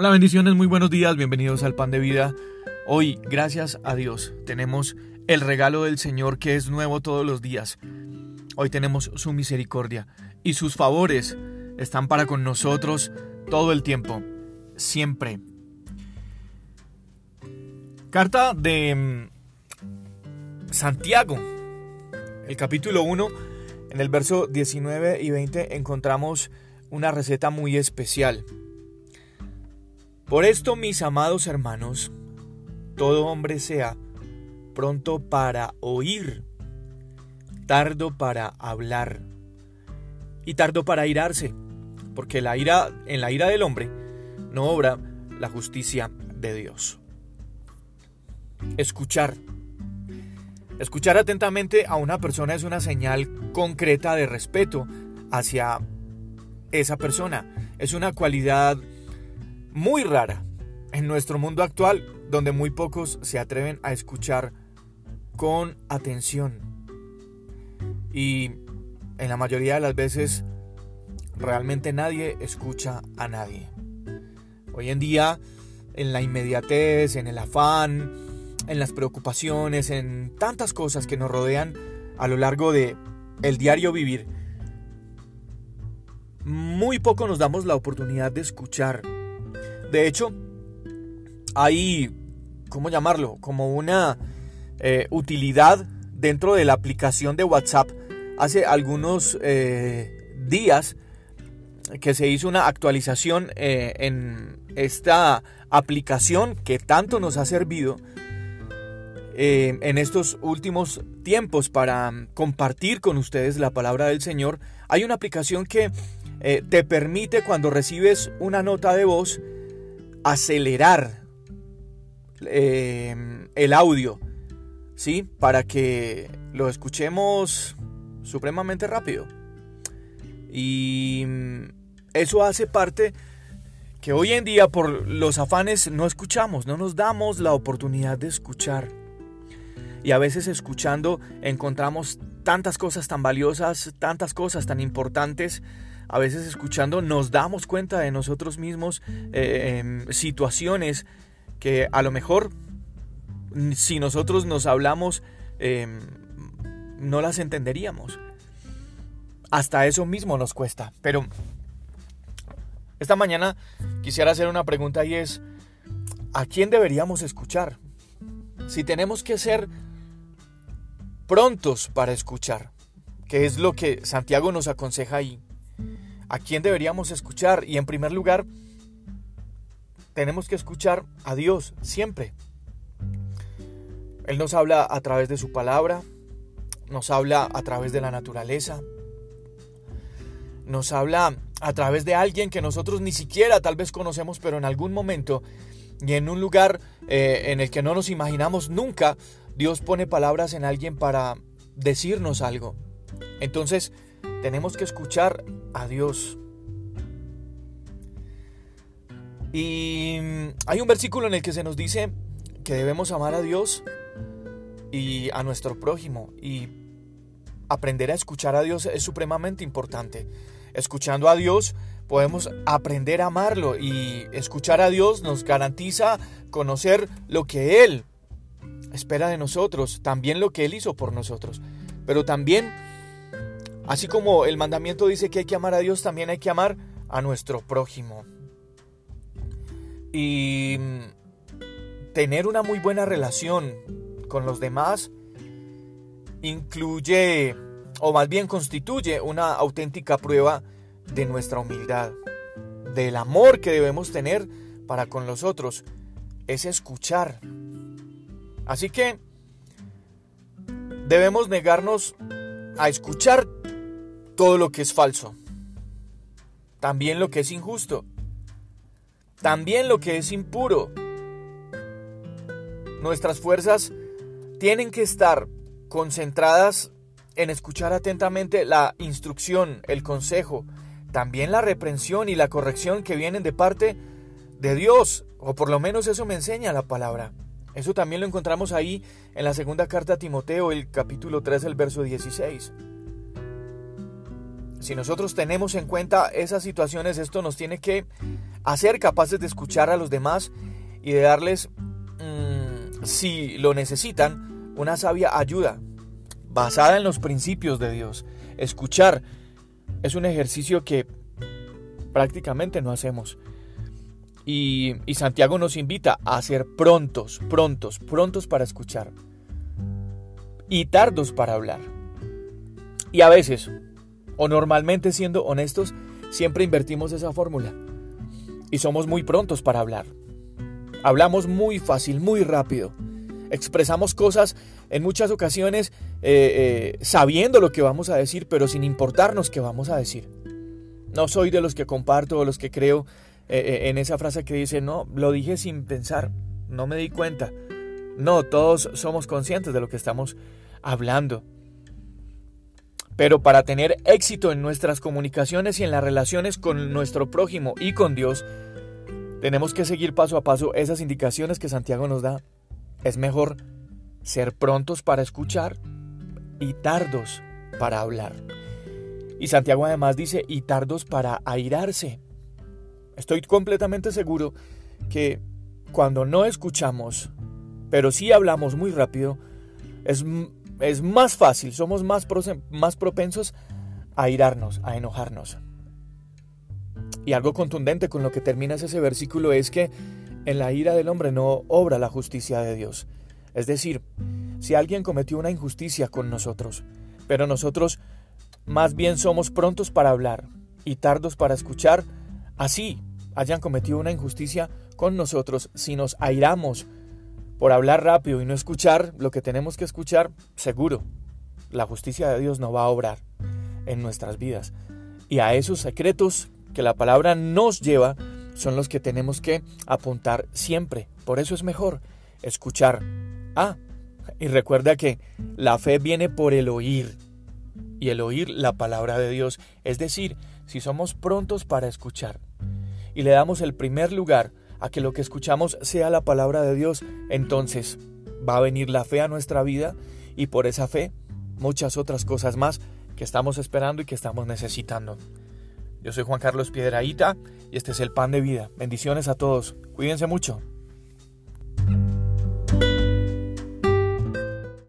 Hola, bendiciones, muy buenos días, bienvenidos al Pan de Vida. Hoy, gracias a Dios, tenemos el regalo del Señor que es nuevo todos los días. Hoy tenemos su misericordia y sus favores están para con nosotros todo el tiempo, siempre. Carta de mm, Santiago, el capítulo 1, en el verso 19 y 20 encontramos una receta muy especial. Por esto, mis amados hermanos, todo hombre sea pronto para oír, tardo para hablar y tardo para irarse, porque la ira, en la ira del hombre no obra la justicia de Dios. Escuchar. Escuchar atentamente a una persona es una señal concreta de respeto hacia esa persona. Es una cualidad muy rara en nuestro mundo actual donde muy pocos se atreven a escuchar con atención. Y en la mayoría de las veces realmente nadie escucha a nadie. Hoy en día, en la inmediatez, en el afán, en las preocupaciones, en tantas cosas que nos rodean a lo largo de el diario vivir, muy poco nos damos la oportunidad de escuchar de hecho, hay, ¿cómo llamarlo? Como una eh, utilidad dentro de la aplicación de WhatsApp. Hace algunos eh, días que se hizo una actualización eh, en esta aplicación que tanto nos ha servido en estos últimos tiempos para compartir con ustedes la palabra del Señor. Hay una aplicación que te permite cuando recibes una nota de voz acelerar em, el audio, ¿sí? Para que lo escuchemos supremamente rápido. Y mm, eso hace parte que hoy en día por los afanes no escuchamos, no nos damos la oportunidad de escuchar. Y a veces escuchando encontramos tantas cosas tan valiosas, tantas cosas tan importantes a veces escuchando nos damos cuenta de nosotros mismos eh, situaciones que a lo mejor si nosotros nos hablamos em, no las entenderíamos. Hasta eso mismo nos cuesta. Pero esta mañana quisiera hacer una pregunta y es, ¿a quién deberíamos escuchar? Si tenemos que ser prontos para escuchar, que es lo que Santiago nos aconseja ahí a quién deberíamos escuchar. Y en primer lugar, tenemos que escuchar a Dios siempre. Él nos habla a través de su palabra, nos habla a través de la naturaleza, nos habla a través de alguien que nosotros ni siquiera tal vez conocemos, pero en algún momento y en un lugar eh, en el que no nos imaginamos nunca, Dios pone palabras en alguien para decirnos algo. Entonces, tenemos que escuchar a Dios. Y hay un versículo en el que se nos dice que debemos amar a Dios y a nuestro prójimo. Y aprender a escuchar a Dios es supremamente importante. Escuchando a Dios podemos aprender a amarlo y escuchar a Dios nos garantiza conocer lo que Él espera de nosotros, también lo que Él hizo por nosotros. Pero también Así como el mandamiento dice que hay que amar a Dios, también hay que amar a nuestro prójimo. Y mm, tener una muy buena relación con los demás incluye, o más bien constituye, una auténtica prueba de nuestra humildad, del amor que debemos tener para con los otros, es escuchar. Así que debemos negarnos a escuchar todo lo que es falso, también lo que es injusto, también lo que es impuro. Nuestras fuerzas tienen que estar concentradas en escuchar atentamente la instrucción, el consejo, también la reprensión y la corrección que vienen de parte de Dios, o por lo menos eso me enseña la palabra. Eso también lo encontramos ahí en la segunda carta a Timoteo, el capítulo 3, el verso 16. Si nosotros tenemos en cuenta esas situaciones, esto nos tiene que a ser capaces de escuchar a los demás y de darles, mm, si lo necesitan, una sabia ayuda basada en los principios de Dios. Escuchar es un ejercicio que prácticamente no hacemos. Y, Santiago nos invita a ser prontos, prontos, prontos para escuchar. Y tardos para hablar. Y a veces, o normalmente siendo honestos, siempre invertimos esa fórmula. Y somos muy prontos para hablar. Hablamos muy fácil, muy rápido. Expresamos cosas en muchas ocasiones eh, eh, sabiendo lo que vamos a decir, pero sin importarnos qué vamos a decir. No soy de los que comparto o los que creo eh, en esa frase que dice, no, lo dije sin pensar, no me di cuenta. No, todos somos conscientes de lo que estamos hablando. Pero para tener éxito en nuestras comunicaciones y en las relaciones con nuestro prójimo y con Dios, tenemos que seguir paso a paso esas indicaciones que Santiago nos da. Es mejor ser prontos para escuchar y tardos para hablar. Y Santiago además dice, y tardos para airarse. Estoy completamente seguro que cuando no escuchamos, pero sí hablamos muy rápido, es es más fácil, somos más, más propensos a irarnos, a enojarnos. Y algo contundente con lo que termina ese versículo es que en la ira del hombre no obra la justicia de Dios. Es decir, si alguien cometió una injusticia con nosotros, pero nosotros más bien somos prontos para hablar y tardos para escuchar, así hayan cometido una injusticia con nosotros, si nos airamos por hablar rápido y no escuchar lo que tenemos que escuchar, seguro, la justicia de Dios no va a obrar en nuestras vidas. Y a esos secretos que la palabra nos lleva son los que tenemos que apuntar siempre. Por eso es mejor escuchar. Ah, y recuerda que la fe viene por el oír y el oír la palabra de Dios. Es decir, si somos prontos para escuchar y le damos el primer lugar a que lo que escuchamos sea la palabra de Dios, entonces va a venir la fe a nuestra vida y por esa fe muchas otras cosas más que estamos esperando y que estamos necesitando. Yo soy Juan Carlos Piedraíta y este es el pan de vida. Bendiciones a todos. Cuídense mucho.